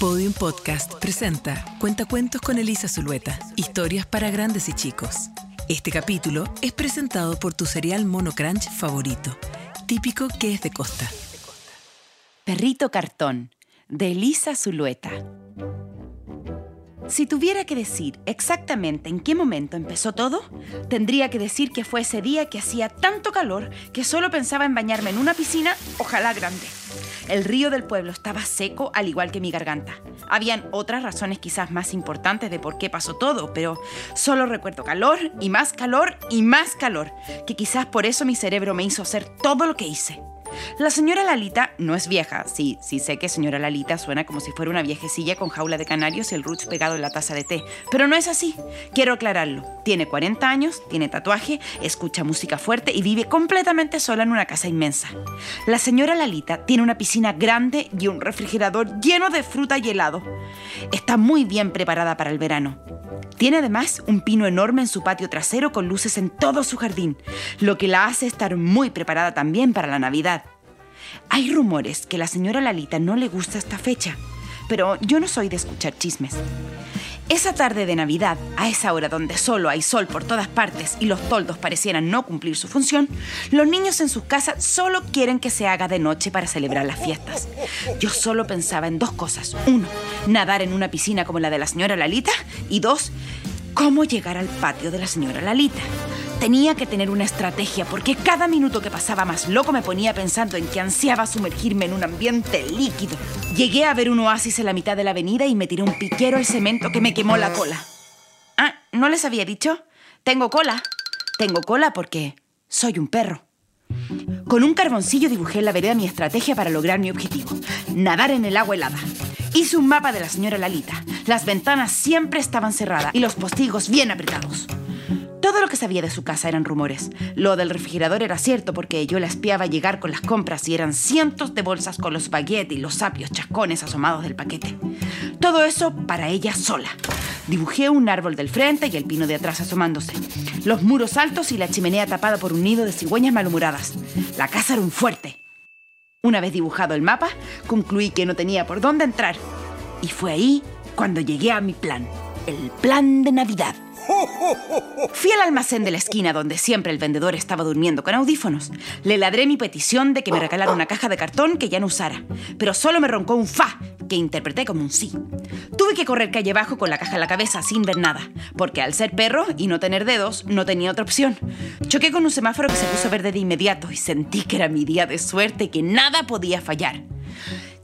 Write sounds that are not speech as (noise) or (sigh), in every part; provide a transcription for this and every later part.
Podium Podcast presenta Cuentacuentos con Elisa Zulueta. Historias para grandes y chicos. Este capítulo es presentado por tu cereal Mono Crunch favorito, típico que es de costa. Perrito Cartón, de Elisa Zulueta. Si tuviera que decir exactamente en qué momento empezó todo, tendría que decir que fue ese día que hacía tanto calor que solo pensaba en bañarme en una piscina, ojalá grande. El río del pueblo estaba seco al igual que mi garganta. Habían otras razones quizás más importantes de por qué pasó todo, pero solo recuerdo calor y más calor y más calor, que quizás por eso mi cerebro me hizo hacer todo lo que hice. La señora Lalita no es vieja. Sí, sí sé que señora Lalita suena como si fuera una viejecilla con jaula de canarios y el ruch pegado en la taza de té. Pero no es así. Quiero aclararlo. Tiene 40 años, tiene tatuaje, escucha música fuerte y vive completamente sola en una casa inmensa. La señora Lalita tiene una piscina grande y un refrigerador lleno de fruta y helado. Está muy bien preparada para el verano. Tiene además un pino enorme en su patio trasero con luces en todo su jardín, lo que la hace estar muy preparada también para la Navidad. Hay rumores que la señora Lalita no le gusta esta fecha, pero yo no soy de escuchar chismes. Esa tarde de Navidad, a esa hora donde solo hay sol por todas partes y los toldos parecieran no cumplir su función, los niños en sus casas solo quieren que se haga de noche para celebrar las fiestas. Yo solo pensaba en dos cosas. Uno, nadar en una piscina como la de la señora Lalita. Y dos, cómo llegar al patio de la señora Lalita. Tenía que tener una estrategia porque cada minuto que pasaba más loco me ponía pensando en que ansiaba sumergirme en un ambiente líquido. Llegué a ver un oasis en la mitad de la avenida y me tiré un piquero al cemento que me quemó la cola. Ah, ¿no les había dicho? Tengo cola. Tengo cola porque soy un perro. Con un carboncillo dibujé en la vereda mi estrategia para lograr mi objetivo. Nadar en el agua helada. Hice un mapa de la señora Lalita. Las ventanas siempre estaban cerradas y los postigos bien apretados. Todo lo que sabía de su casa eran rumores. Lo del refrigerador era cierto porque yo la espiaba llegar con las compras y eran cientos de bolsas con los baguettes y los sapios chascones asomados del paquete. Todo eso para ella sola. Dibujé un árbol del frente y el pino de atrás asomándose. Los muros altos y la chimenea tapada por un nido de cigüeñas malhumoradas. La casa era un fuerte. Una vez dibujado el mapa, concluí que no tenía por dónde entrar. Y fue ahí cuando llegué a mi plan. El plan de Navidad. Fui al almacén de la esquina donde siempre el vendedor estaba durmiendo con audífonos. Le ladré mi petición de que me regalara una caja de cartón que ya no usara, pero solo me roncó un fa que interpreté como un sí. Tuve que correr calle abajo con la caja en la cabeza sin ver nada, porque al ser perro y no tener dedos, no tenía otra opción. Choqué con un semáforo que se puso verde de inmediato y sentí que era mi día de suerte y que nada podía fallar.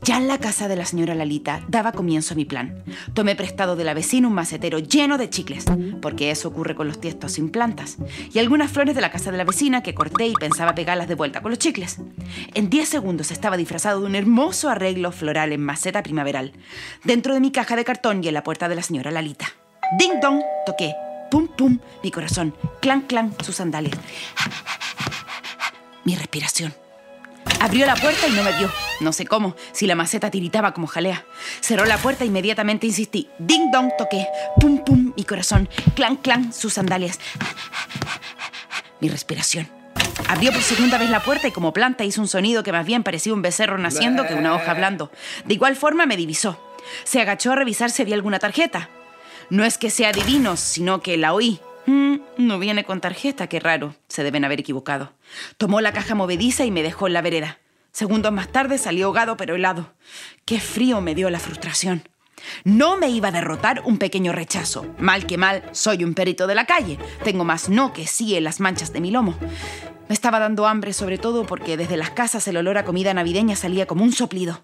Ya en la casa de la señora Lalita daba comienzo a mi plan. Tomé prestado de la vecina un macetero lleno de chicles, porque eso ocurre con los tiestos sin plantas, y algunas flores de la casa de la vecina que corté y pensaba pegarlas de vuelta con los chicles. En 10 segundos estaba disfrazado de un hermoso arreglo floral en maceta primaveral, dentro de mi caja de cartón y en la puerta de la señora Lalita. ¡Ding dong! Toqué. ¡Pum pum! Mi corazón. ¡Clan clan! Sus sandalias. Mi respiración. Abrió la puerta y no me vio. No sé cómo, si la maceta tiritaba como jalea. Cerró la puerta e inmediatamente insistí. Ding dong toqué. Pum pum mi corazón. Clan clan sus sandalias. Mi respiración. Abrió por segunda vez la puerta y como planta hizo un sonido que más bien parecía un becerro naciendo que una hoja hablando. De igual forma me divisó. Se agachó a revisar si había alguna tarjeta. No es que sea divino, sino que la oí. Mm, no viene con tarjeta, qué raro. Se deben haber equivocado. Tomó la caja movediza y me dejó en la vereda. Segundos más tarde salí ahogado pero helado. Qué frío me dio la frustración. No me iba a derrotar un pequeño rechazo. Mal que mal, soy un perito de la calle. Tengo más no que sí en las manchas de mi lomo. Me estaba dando hambre sobre todo porque desde las casas el olor a comida navideña salía como un soplido.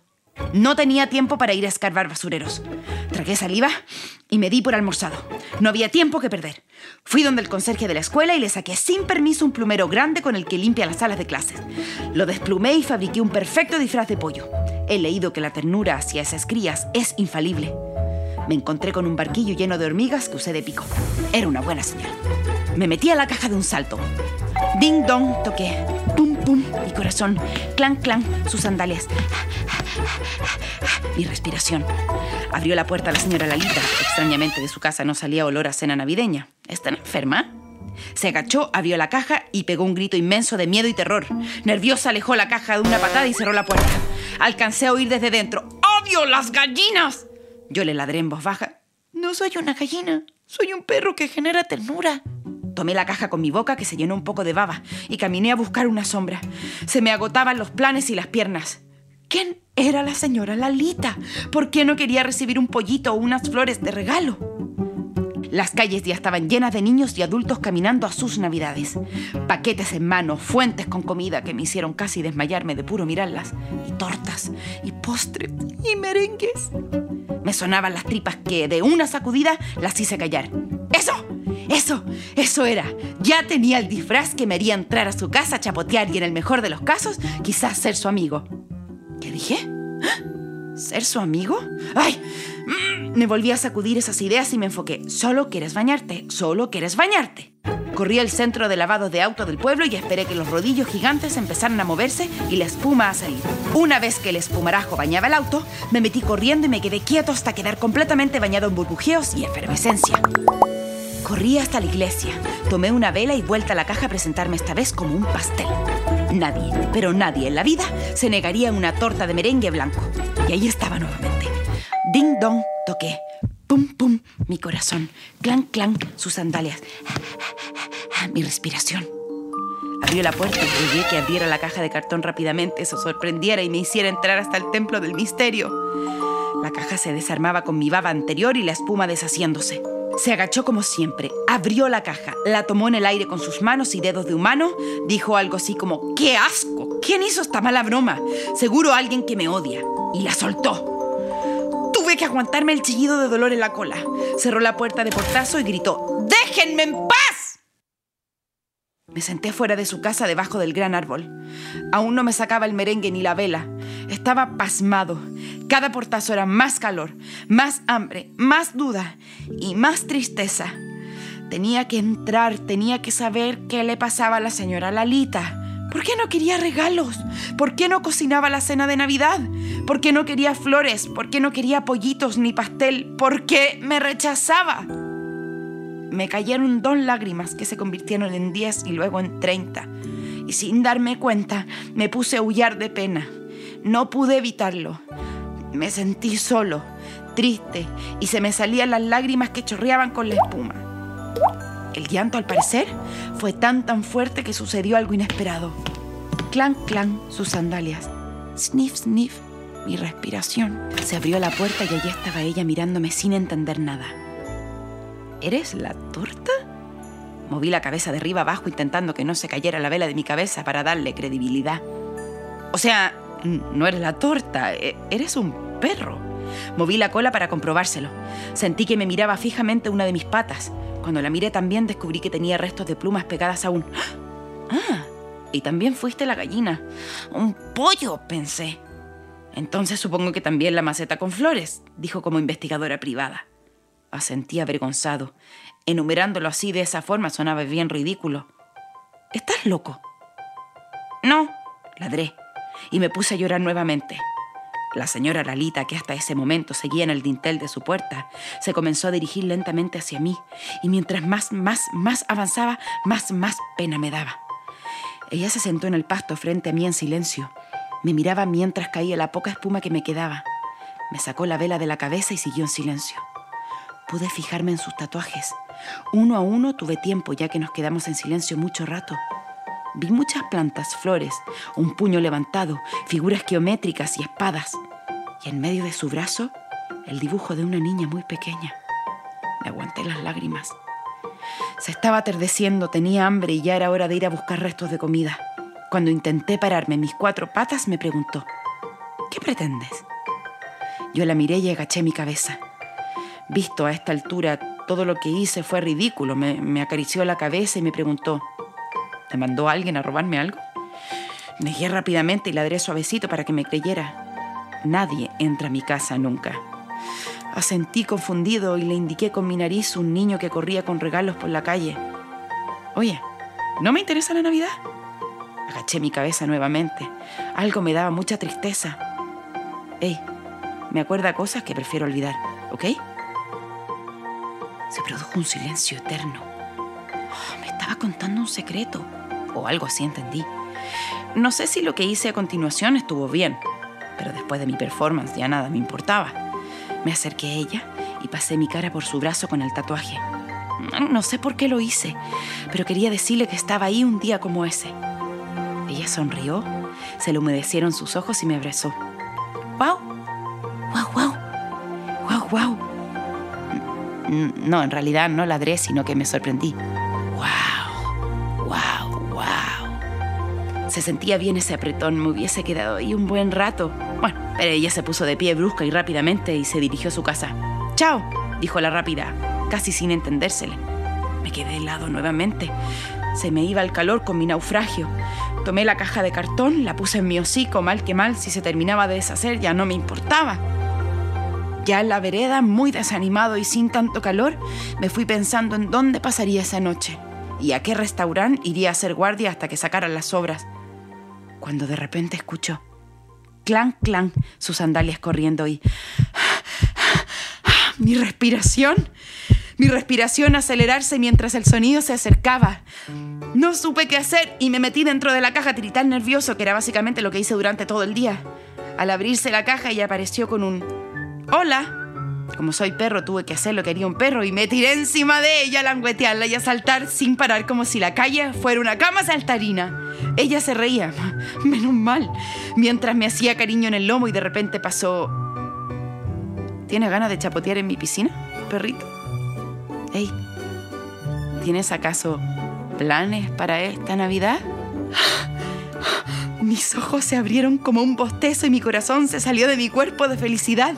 No tenía tiempo para ir a escarbar basureros. Tragué saliva y me di por almorzado. No había tiempo que perder. Fui donde el conserje de la escuela y le saqué sin permiso un plumero grande con el que limpia las salas de clases. Lo desplumé y fabriqué un perfecto disfraz de pollo. He leído que la ternura hacia esas crías es infalible. Me encontré con un barquillo lleno de hormigas que usé de pico. Era una buena señal. Me metí a la caja de un salto. Ding dong, toqué. Pum mi corazón. Clan clan, sus sandalias. Mi respiración. Abrió la puerta la señora Lalita. Extrañamente de su casa no salía olor a cena navideña. ¿Está enferma? Se agachó, abrió la caja y pegó un grito inmenso de miedo y terror. Nerviosa alejó la caja de una patada y cerró la puerta. Alcancé a oír desde dentro. ¡Odio las gallinas! Yo le ladré en voz baja. No soy una gallina, soy un perro que genera ternura. Tomé la caja con mi boca que se llenó un poco de baba y caminé a buscar una sombra. Se me agotaban los planes y las piernas. ¿Quién era la señora Lalita? ¿Por qué no quería recibir un pollito o unas flores de regalo? Las calles ya estaban llenas de niños y adultos caminando a sus navidades. Paquetes en mano, fuentes con comida que me hicieron casi desmayarme de puro mirarlas, y tortas, y postres, y merengues. Me sonaban las tripas que de una sacudida las hice callar. ¡Eso! Eso, eso era. Ya tenía el disfraz que me haría entrar a su casa, chapotear y en el mejor de los casos, quizás ser su amigo. ¿Qué dije? ¿Ah? ¿Ser su amigo? ¡Ay! Mm, me volví a sacudir esas ideas y me enfoqué. Solo quieres bañarte, solo quieres bañarte. Corrí al centro de lavado de auto del pueblo y esperé que los rodillos gigantes empezaran a moverse y la espuma a salir. Una vez que el espumarajo bañaba el auto, me metí corriendo y me quedé quieto hasta quedar completamente bañado en burbujeos y efervescencia. Corrí hasta la iglesia, tomé una vela y vuelta a la caja a presentarme esta vez como un pastel. Nadie, pero nadie en la vida se negaría a una torta de merengue blanco. Y ahí estaba nuevamente. Ding dong, toqué. Pum pum, mi corazón. Clan clan, sus sandalias. Mi respiración. Abrió la puerta y rogué que abriera la caja de cartón rápidamente, se sorprendiera y me hiciera entrar hasta el templo del misterio. La caja se desarmaba con mi baba anterior y la espuma deshaciéndose. Se agachó como siempre, abrió la caja, la tomó en el aire con sus manos y dedos de humano, dijo algo así como, ¡qué asco! ¿Quién hizo esta mala broma? Seguro alguien que me odia. Y la soltó. Tuve que aguantarme el chillido de dolor en la cola. Cerró la puerta de portazo y gritó, ¡déjenme en paz! Me senté fuera de su casa debajo del gran árbol. Aún no me sacaba el merengue ni la vela. Estaba pasmado. Cada portazo era más calor, más hambre, más duda y más tristeza. Tenía que entrar, tenía que saber qué le pasaba a la señora Lalita. ¿Por qué no quería regalos? ¿Por qué no cocinaba la cena de Navidad? ¿Por qué no quería flores? ¿Por qué no quería pollitos ni pastel? ¿Por qué me rechazaba? Me cayeron dos lágrimas que se convirtieron en diez y luego en treinta. Y sin darme cuenta, me puse a aullar de pena. No pude evitarlo. Me sentí solo, triste, y se me salían las lágrimas que chorreaban con la espuma. El llanto, al parecer, fue tan tan fuerte que sucedió algo inesperado. Clan, clan, sus sandalias. Sniff, sniff, mi respiración. Se abrió la puerta y allí estaba ella mirándome sin entender nada. ¿Eres la torta? Moví la cabeza de arriba abajo intentando que no se cayera la vela de mi cabeza para darle credibilidad. O sea, no eres la torta, e, eres un perro. Moví la cola para comprobárselo. Sentí que me miraba fijamente una de mis patas. Cuando la miré también descubrí que tenía restos de plumas pegadas a un... ¡Ah! Y también fuiste la gallina. Un pollo, pensé. Entonces supongo que también la maceta con flores, dijo como investigadora privada. Asentí avergonzado. Enumerándolo así de esa forma sonaba bien ridículo. ¿Estás loco? No, ladré, y me puse a llorar nuevamente. La señora Lalita, que hasta ese momento seguía en el dintel de su puerta, se comenzó a dirigir lentamente hacia mí, y mientras más, más, más avanzaba, más, más pena me daba. Ella se sentó en el pasto frente a mí en silencio. Me miraba mientras caía la poca espuma que me quedaba. Me sacó la vela de la cabeza y siguió en silencio. Pude fijarme en sus tatuajes. Uno a uno tuve tiempo ya que nos quedamos en silencio mucho rato. Vi muchas plantas, flores, un puño levantado, figuras geométricas y espadas. Y en medio de su brazo, el dibujo de una niña muy pequeña. Me aguanté las lágrimas. Se estaba atardeciendo, tenía hambre y ya era hora de ir a buscar restos de comida. Cuando intenté pararme mis cuatro patas, me preguntó, ¿qué pretendes? Yo la miré y agaché mi cabeza. Visto a esta altura, todo lo que hice fue ridículo. Me, acarició la cabeza y me preguntó, ¿te mandó alguien a robarme algo? Negué rápidamente y ladré suavecito para que me creyera. Nadie entra a mi casa nunca. Asentí confundido y le indiqué con mi nariz un niño que corría con regalos por la calle. Oye, ¿no me interesa la Navidad? Agaché mi cabeza nuevamente. Algo me daba mucha tristeza. Ey, me acuerda cosas que prefiero olvidar, ¿ok? Se produjo un silencio eterno. Oh, me estaba contando un secreto, o algo así entendí. No sé si lo que hice a continuación estuvo bien, pero después de mi performance ya nada me importaba. Me acerqué a ella y pasé mi cara por su brazo con el tatuaje. No sé por qué lo hice, pero quería decirle que estaba ahí un día como ese. Ella sonrió, se le humedecieron sus ojos y me abrazó. ¡Wow! ¡Wow, wow! ¡Wow, wow! No, en realidad no ladré, sino que me sorprendí. ¡Wow! ¡Wow, wow! Se sentía bien ese apretón, me hubiese quedado ahí un buen rato. Bueno, pero ella se puso de pie brusca y rápidamente y se dirigió a su casa. ¡Chao! dijo la rápida, casi sin entendérsele. Me quedé helado nuevamente. Se me iba el calor con mi naufragio. Tomé la caja de cartón, la puse en mi hocico, mal que mal, si se terminaba de deshacer ya no me importaba. Ya en la vereda, muy desanimado y sin tanto calor, me fui pensando en dónde pasaría esa noche y a qué restaurante iría a hacer guardia hasta que sacaran las obras. Cuando de repente escuchó clan, clan, sus sandalias corriendo y mi respiración, mi respiración acelerarse mientras el sonido se acercaba. No supe qué hacer y me metí dentro de la caja tirital nervioso, que era básicamente lo que hice durante todo el día. Al abrirse la caja ella apareció con un hola. Como soy perro, tuve que hacer lo que haría un perro y me tiré encima de ella, languetearla y a saltar sin parar como si la calle fuera una cama saltarina. Ella se reía, (laughs) menos mal, mientras me hacía cariño en el lomo y de repente pasó ¿Tienes ganas de chapotear en mi piscina, perrito? Hey, ¿tienes acaso planes para esta Navidad? (gasps) Mis ojos se abrieron como un bostezo y mi corazón se salió de mi cuerpo de felicidad.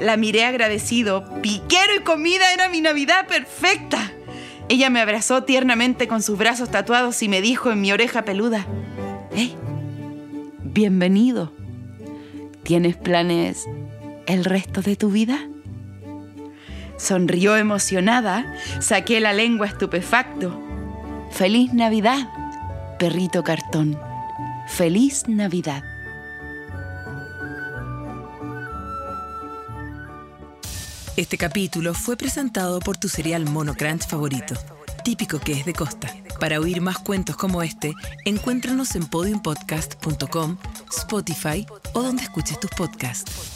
La miré agradecido. Piquero y comida era mi Navidad perfecta. Ella me abrazó tiernamente con sus brazos tatuados y me dijo en mi oreja peluda, hey, bienvenido. ¿Tienes planes el resto de tu vida? Sonrió emocionada, saqué la lengua estupefacto. Feliz Navidad, perrito cartón. Feliz Navidad. Este capítulo fue presentado por tu serial Mono Crunch favorito, típico que es de Costa. Para oír más cuentos como este, encuéntranos en podiumpodcast.com, Spotify o donde escuches tus podcasts.